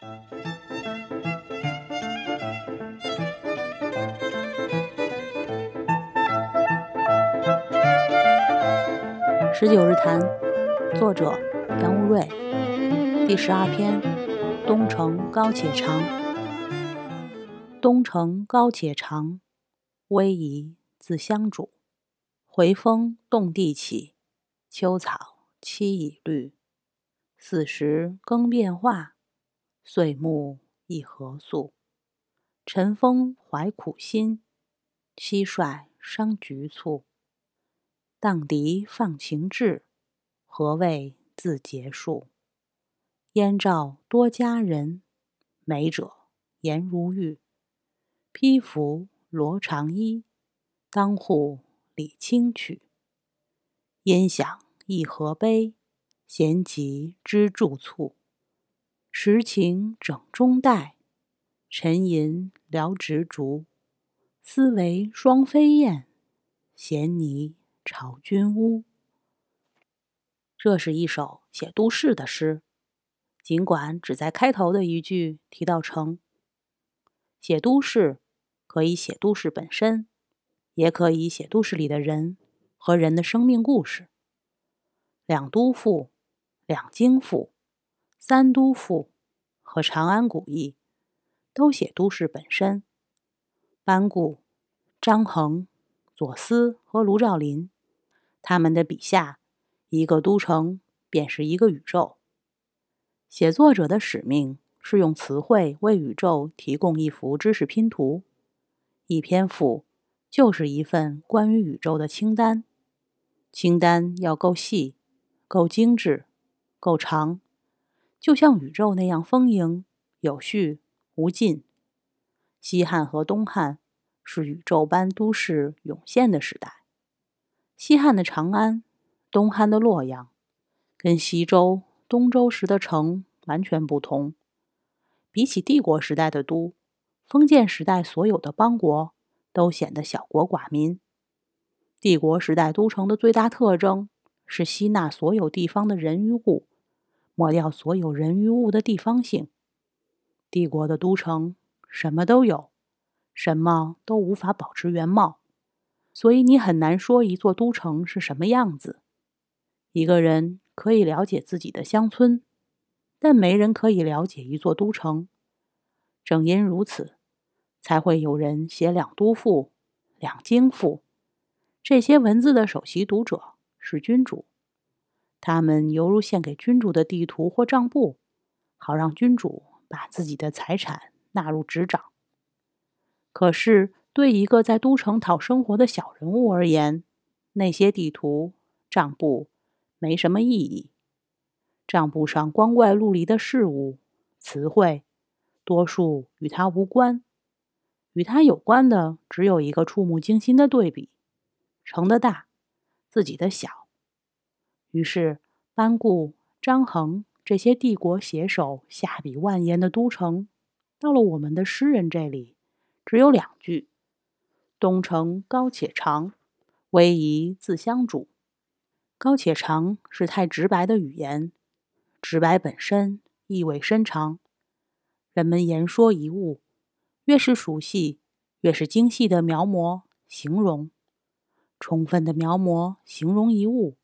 十九日谈，作者杨无瑞，第十二篇：东城高且长。东城高且长，逶迤自相主。回风动地起，秋草萋已绿。四时更变化，岁暮亦何速。晨风怀苦心，蟋蟀伤局促。荡涤放情志，何谓自结束？燕赵多佳人，美者颜如玉。披服罗长衣，当户理清曲。音响一何悲，弦急知助促。时晴整中带，沉吟聊执竹。思为双飞燕，衔泥。朝君屋。这是一首写都市的诗，尽管只在开头的一句提到城。写都市可以写都市本身，也可以写都市里的人和人的生命故事。两都赋、两京赋、三都赋和长安古意都写都市本身。班固、张衡。左思和卢照邻，他们的笔下，一个都城便是一个宇宙。写作者的使命是用词汇为宇宙提供一幅知识拼图。一篇赋就是一份关于宇宙的清单，清单要够细、够精致、够长，就像宇宙那样丰盈、有序、无尽。西汉和东汉。是宇宙般都市涌现的时代。西汉的长安，东汉的洛阳，跟西周、东周时的城完全不同。比起帝国时代的都，封建时代所有的邦国都显得小国寡民。帝国时代都城的最大特征是吸纳所有地方的人与物，抹掉所有人与物的地方性。帝国的都城什么都有。什么都无法保持原貌，所以你很难说一座都城是什么样子。一个人可以了解自己的乡村，但没人可以了解一座都城。正因如此，才会有人写两都赋、两京赋。这些文字的首席读者是君主，他们犹如献给君主的地图或账簿，好让君主把自己的财产纳入执掌。可是，对一个在都城讨生活的小人物而言，那些地图、账簿没什么意义。账簿上光怪陆离的事物、词汇，多数与他无关。与他有关的，只有一个触目惊心的对比：城的大，自己的小。于是，班固、张衡这些帝国写手下笔万言的都城，到了我们的诗人这里。只有两句：“东城高且长，逶迤自相主。”高且长是太直白的语言，直白本身意味深长。人们言说一物，越是熟悉，越是精细的描摹、形容，充分的描摹、形容一物，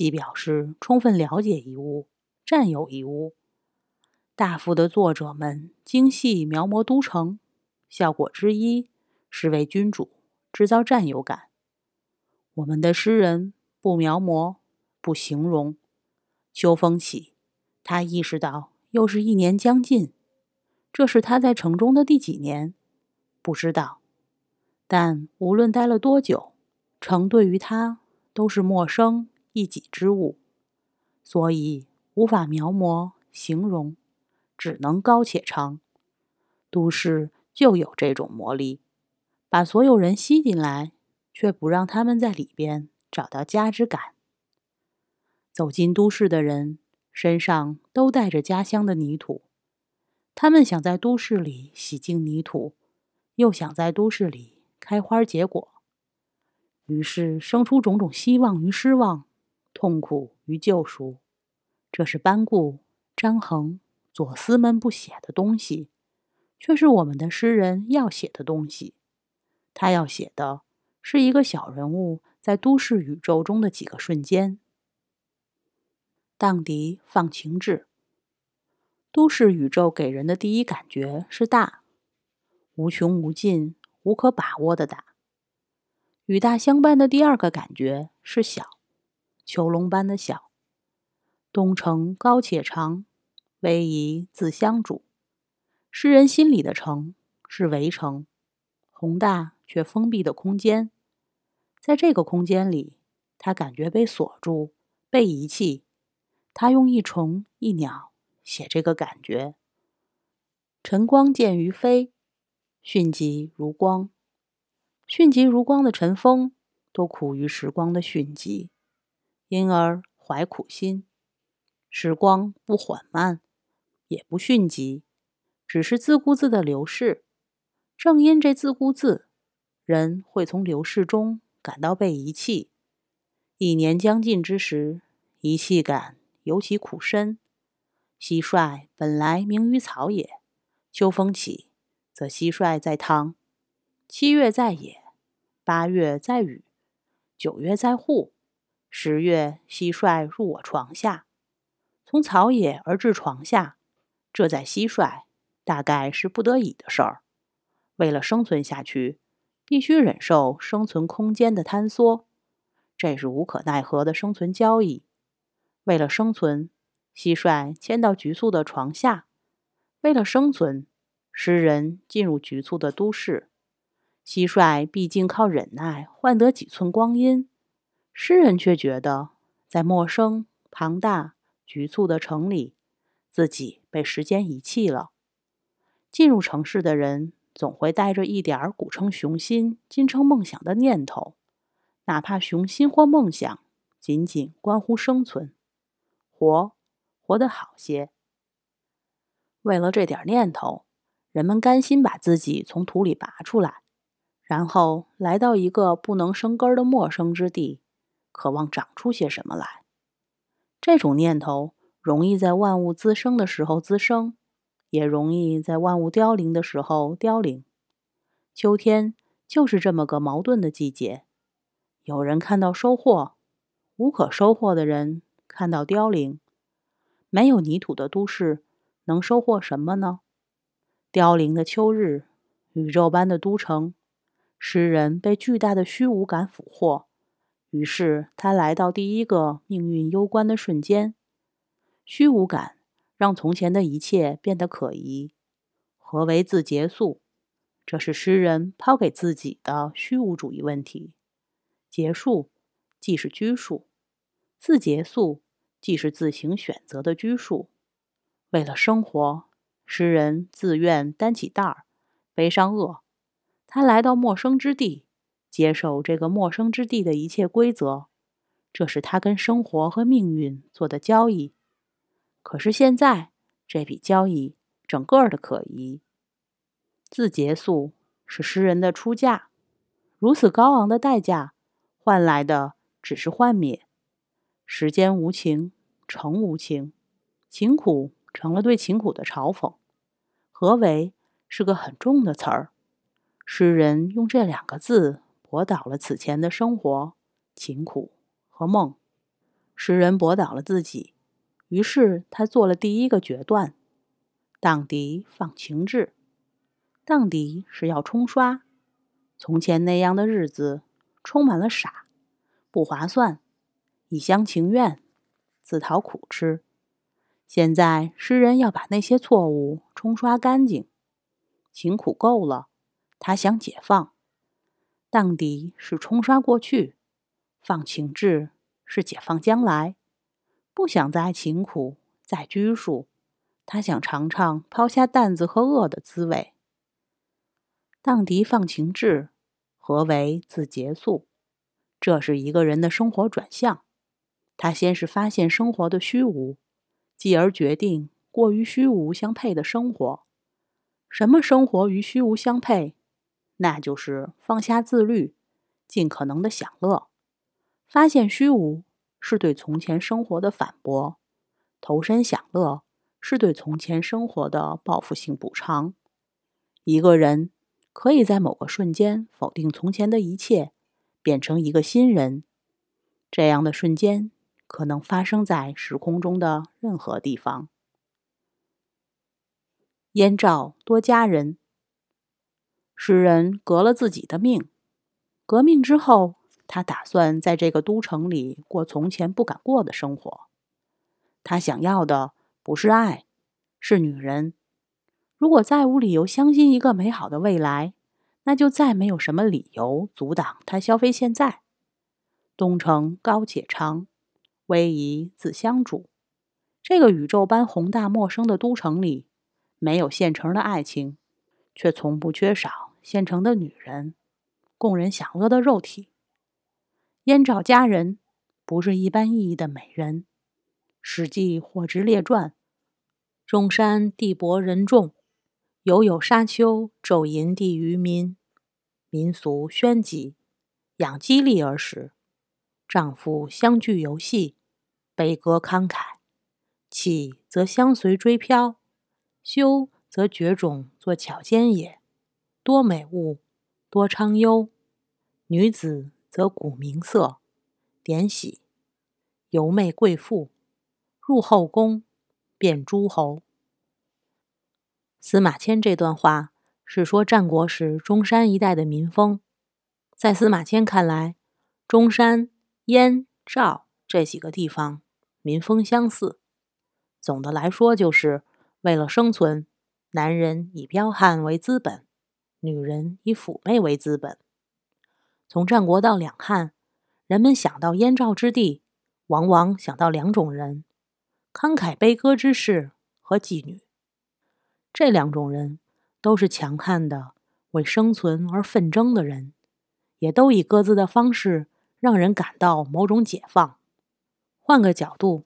即表示充分了解一物、占有一物。大赋的作者们精细描摹都城。效果之一是为君主制造占有感。我们的诗人不描摹，不形容。秋风起，他意识到又是一年将近。这是他在城中的第几年？不知道。但无论待了多久，城对于他都是陌生一己之物，所以无法描摹形容，只能高且长。都市。就有这种魔力，把所有人吸进来，却不让他们在里边找到家之感。走进都市的人身上都带着家乡的泥土，他们想在都市里洗净泥土，又想在都市里开花结果，于是生出种种希望与失望，痛苦与救赎。这是班固、张衡、左思们不写的东西，却是我们的诗人要写的东西。他要写的是一个小人物在都市宇宙中的几个瞬间。荡涤放情志。都市宇宙给人的第一感觉是大，无穷无尽、无可把握的大。与大相伴的第二个感觉是小，囚笼般的小。东城高且长，逶迤自相主。诗人心里的城是围城，宏大却封闭的空间。在这个空间里，他感觉被锁住、被遗弃。他用一虫一鸟写这个感觉。晨光见于飞，迅疾如光。迅疾如光的晨风，都苦于时光的迅疾，因而怀苦心。时光不缓慢，也不迅疾，只是自顾自的流逝。正因这自顾自，人会从流逝中感到被遗弃。一年将尽之时，遗弃感尤其苦深。蟋蟀本来名于草野，秋风起，则蟋蟀在汤；七月在野。八月在雨，九月在户，十月蟋蟀入我床下。从草野而至床下，这在蟋蟀大概是不得已的事儿。为了生存下去，必须忍受生存空间的坍缩，这是无可奈何的生存交易。为了生存，蟋蟀迁到局促的床下；为了生存，诗人进入局促的都市。蟋蟀毕竟靠忍耐换得几寸光阴，诗人却觉得在陌生、庞大、局促的城里，自己被时间遗弃了。进入城市的人总会带着一点古称雄心、今称梦想的念头，哪怕雄心或梦想仅仅关乎生存，活活得好些。为了这点念头，人们甘心把自己从土里拔出来。然后来到一个不能生根的陌生之地，渴望长出些什么来。这种念头容易在万物滋生的时候滋生，也容易在万物凋零的时候凋零。秋天就是这么个矛盾的季节。有人看到收获，无可收获的人看到凋零。没有泥土的都市能收获什么呢？凋零的秋日，宇宙般的都城。诗人被巨大的虚无感俘获，于是他来到第一个命运攸关的瞬间。虚无感让从前的一切变得可疑。何为自结束？这是诗人抛给自己的虚无主义问题。结束既是拘束，自结束既是自行选择的拘束。为了生活，诗人自愿担起担儿，背上恶。他来到陌生之地，接受这个陌生之地的一切规则，这是他跟生活和命运做的交易。可是现在，这笔交易整个的可疑。自结束是诗人的出价，如此高昂的代价，换来的只是幻灭。时间无情，诚无情，情苦成了对情苦的嘲讽。何为是个很重的词儿。诗人用这两个字驳倒了此前的生活、情苦和梦。诗人驳倒了自己，于是他做了第一个决断：荡涤放情志。荡涤是要冲刷，从前那样的日子充满了傻、不划算、一厢情愿、自讨苦吃。现在诗人要把那些错误冲刷干净，情苦够了。他想解放，荡涤是冲刷过去，放情志是解放将来。不想再勤苦，再拘束，他想尝尝抛下担子和恶的滋味。荡涤放情志，何为自结束？这是一个人的生活转向。他先是发现生活的虚无，继而决定过于虚无相配的生活。什么生活与虚无相配？那就是放下自律，尽可能的享乐。发现虚无是对从前生活的反驳，投身享乐是对从前生活的报复性补偿。一个人可以在某个瞬间否定从前的一切，变成一个新人。这样的瞬间可能发生在时空中的任何地方。燕赵多佳人。诗人革了自己的命。革命之后，他打算在这个都城里过从前不敢过的生活。他想要的不是爱，是女人。如果再无理由相信一个美好的未来，那就再没有什么理由阻挡他消费现在。东城高且长，逶迤自相主。这个宇宙般宏大陌生的都城里。没有现成的爱情，却从不缺少现成的女人，供人享乐的肉体。燕赵佳人不是一般意义的美人，《史记·火之列传》：中山地薄人众，犹有沙丘昼淫地于民。民俗宣己，养激励而食。丈夫相聚游戏，悲歌慷慨。起则相随追飘。修则绝种作巧奸也，多美物，多昌优。女子则古名色，典喜，游媚贵妇，入后宫，变诸侯。司马迁这段话是说战国时中山一带的民风。在司马迁看来，中山、燕、赵这几个地方民风相似。总的来说，就是。为了生存，男人以彪悍为资本，女人以妩媚为资本。从战国到两汉，人们想到燕赵之地，往往想到两种人：慷慨悲歌之士和妓女。这两种人都是强悍的，为生存而奋争的人，也都以各自的方式让人感到某种解放。换个角度，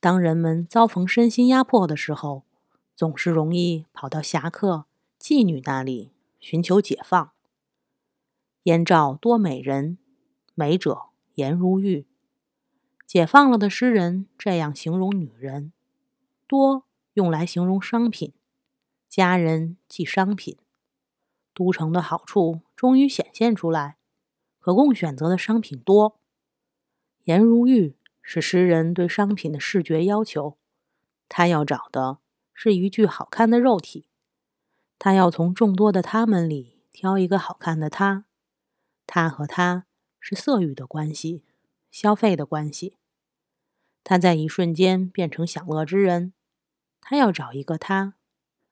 当人们遭逢身心压迫的时候，总是容易跑到侠客、妓女那里寻求解放。燕赵多美人，美者颜如玉。解放了的诗人这样形容女人：多用来形容商品，佳人即商品。都城的好处终于显现出来，可供选择的商品多。颜如玉是诗人对商品的视觉要求，他要找的。是一具好看的肉体，他要从众多的他们里挑一个好看的他。他和他是色欲的关系，消费的关系。他在一瞬间变成享乐之人，他要找一个他，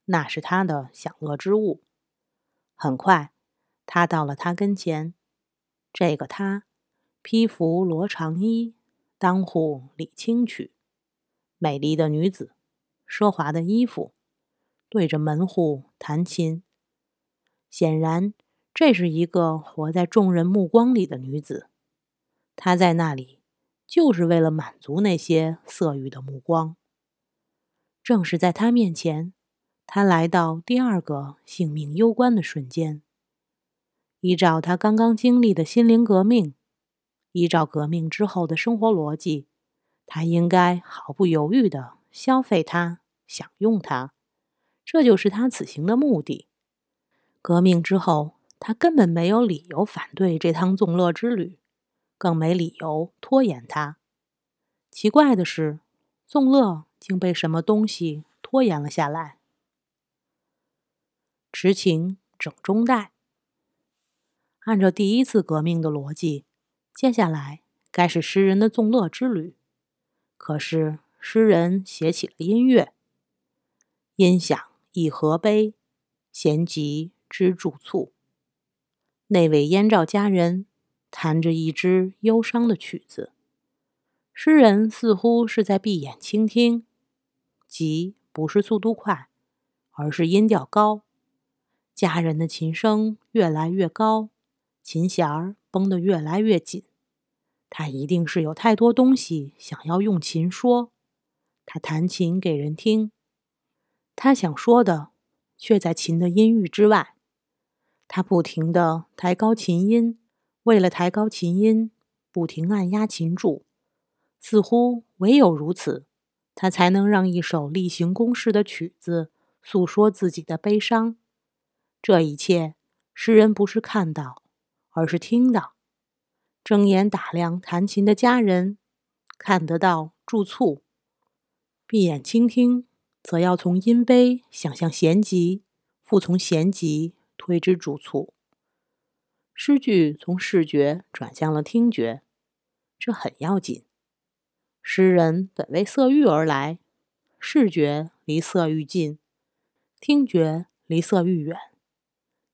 那是他的享乐之物。很快，他到了他跟前。这个他，披服罗长衣，当户理清曲，美丽的女子。奢华的衣服，对着门户弹琴。显然，这是一个活在众人目光里的女子。她在那里，就是为了满足那些色欲的目光。正是在她面前，她来到第二个性命攸关的瞬间。依照她刚刚经历的心灵革命，依照革命之后的生活逻辑，她应该毫不犹豫的。消费它，享用它，这就是他此行的目的。革命之后，他根本没有理由反对这趟纵乐之旅，更没理由拖延它。奇怪的是，纵乐竟被什么东西拖延了下来。持情整中带，按照第一次革命的逻辑，接下来该是诗人的纵乐之旅。可是。诗人写起了音乐，音响以何悲，弦急知助促。那位燕赵佳人弹着一支忧伤的曲子，诗人似乎是在闭眼倾听。急不是速度快，而是音调高。佳人的琴声越来越高，琴弦儿绷得越来越紧。他一定是有太多东西想要用琴说。他弹琴给人听，他想说的却在琴的音域之外。他不停地抬高琴音，为了抬高琴音，不停按压琴柱，似乎唯有如此，他才能让一首例行公事的曲子诉说自己的悲伤。这一切，诗人不是看到，而是听到。睁眼打量弹琴的家人，看得到助促；闭眼倾听，则要从音悲想象弦急，复从弦急推之主促。诗句从视觉转向了听觉，这很要紧。诗人本为色欲而来，视觉离色欲近，听觉离色欲远。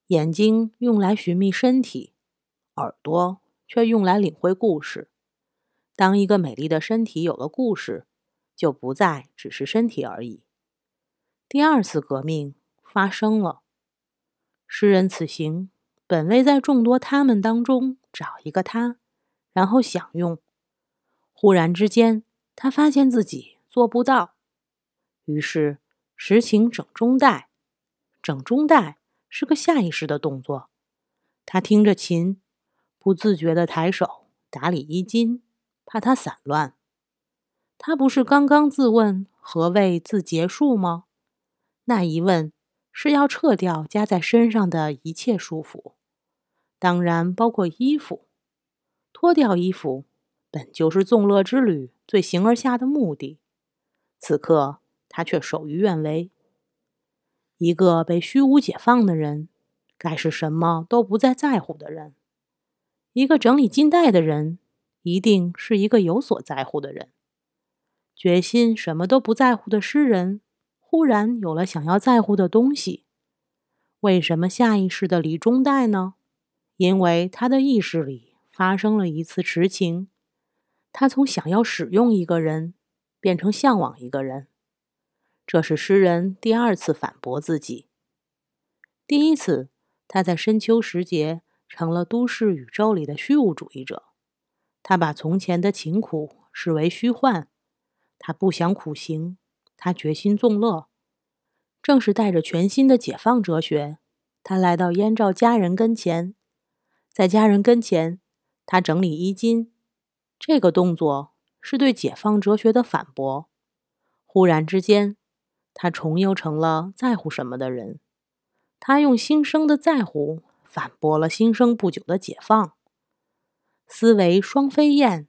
眼睛用来寻觅身体，耳朵却用来领会故事。当一个美丽的身体有了故事，就不再只是身体而已。第二次革命发生了，诗人此行本为在众多他们当中找一个他，然后享用。忽然之间，他发现自己做不到，于是实情整中带。整中带是个下意识的动作。他听着琴，不自觉地抬手打理衣襟，怕它散乱。他不是刚刚自问何谓自结束吗？那一问是要撤掉加在身上的一切束缚，当然包括衣服。脱掉衣服。本就是纵乐之旅最形而下的目的，此刻他却手于愿违。一个被虚无解放的人，该是什么都不再在乎的人。一个整理金带的人，一定是一个有所在乎的人。决心什么都不在乎的诗人，忽然有了想要在乎的东西。为什么下意识的李中带呢？因为他的意识里发生了一次痴情。他从想要使用一个人，变成向往一个人，这是诗人第二次反驳自己。第一次，他在深秋时节成了都市宇宙里的虚无主义者，他把从前的勤苦视为虚幻，他不想苦行，他决心纵乐。正是带着全新的解放哲学，他来到燕赵家人跟前，在家人跟前，他整理衣襟。这个动作是对解放哲学的反驳。忽然之间，他重又成了在乎什么的人。他用新生的在乎反驳了新生不久的解放。思维双飞燕，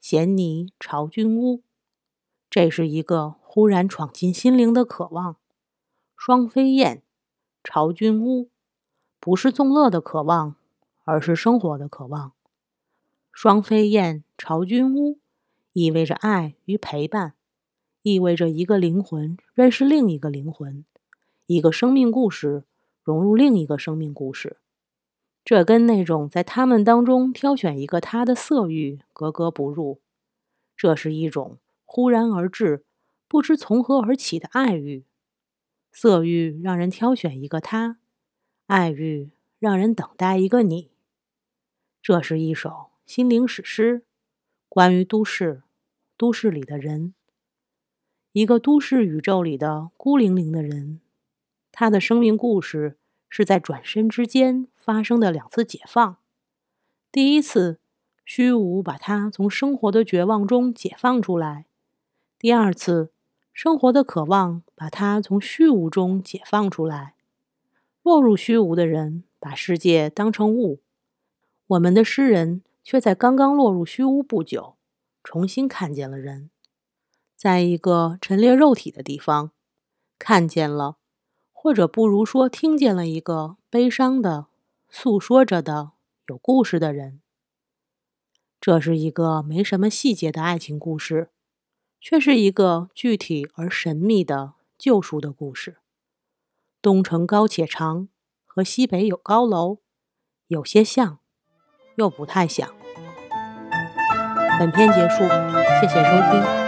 衔泥巢君屋。这是一个忽然闯进心灵的渴望。双飞燕，巢君屋，不是纵乐的渴望，而是生活的渴望。双飞燕巢君屋，意味着爱与陪伴，意味着一个灵魂认识另一个灵魂，一个生命故事融入另一个生命故事。这跟那种在他们当中挑选一个他的色欲格格不入。这是一种忽然而至、不知从何而起的爱欲。色欲让人挑选一个他，爱欲让人等待一个你。这是一首。心灵史诗，关于都市，都市里的人，一个都市宇宙里的孤零零的人，他的生命故事是在转身之间发生的两次解放。第一次，虚无把他从生活的绝望中解放出来；第二次，生活的渴望把他从虚无中解放出来。落入虚无的人，把世界当成物。我们的诗人。却在刚刚落入虚无不久，重新看见了人，在一个陈列肉体的地方，看见了，或者不如说听见了一个悲伤的、诉说着的、有故事的人。这是一个没什么细节的爱情故事，却是一个具体而神秘的救赎的故事。东城高且长，和西北有高楼，有些像。又不太像。本片结束，谢谢收听。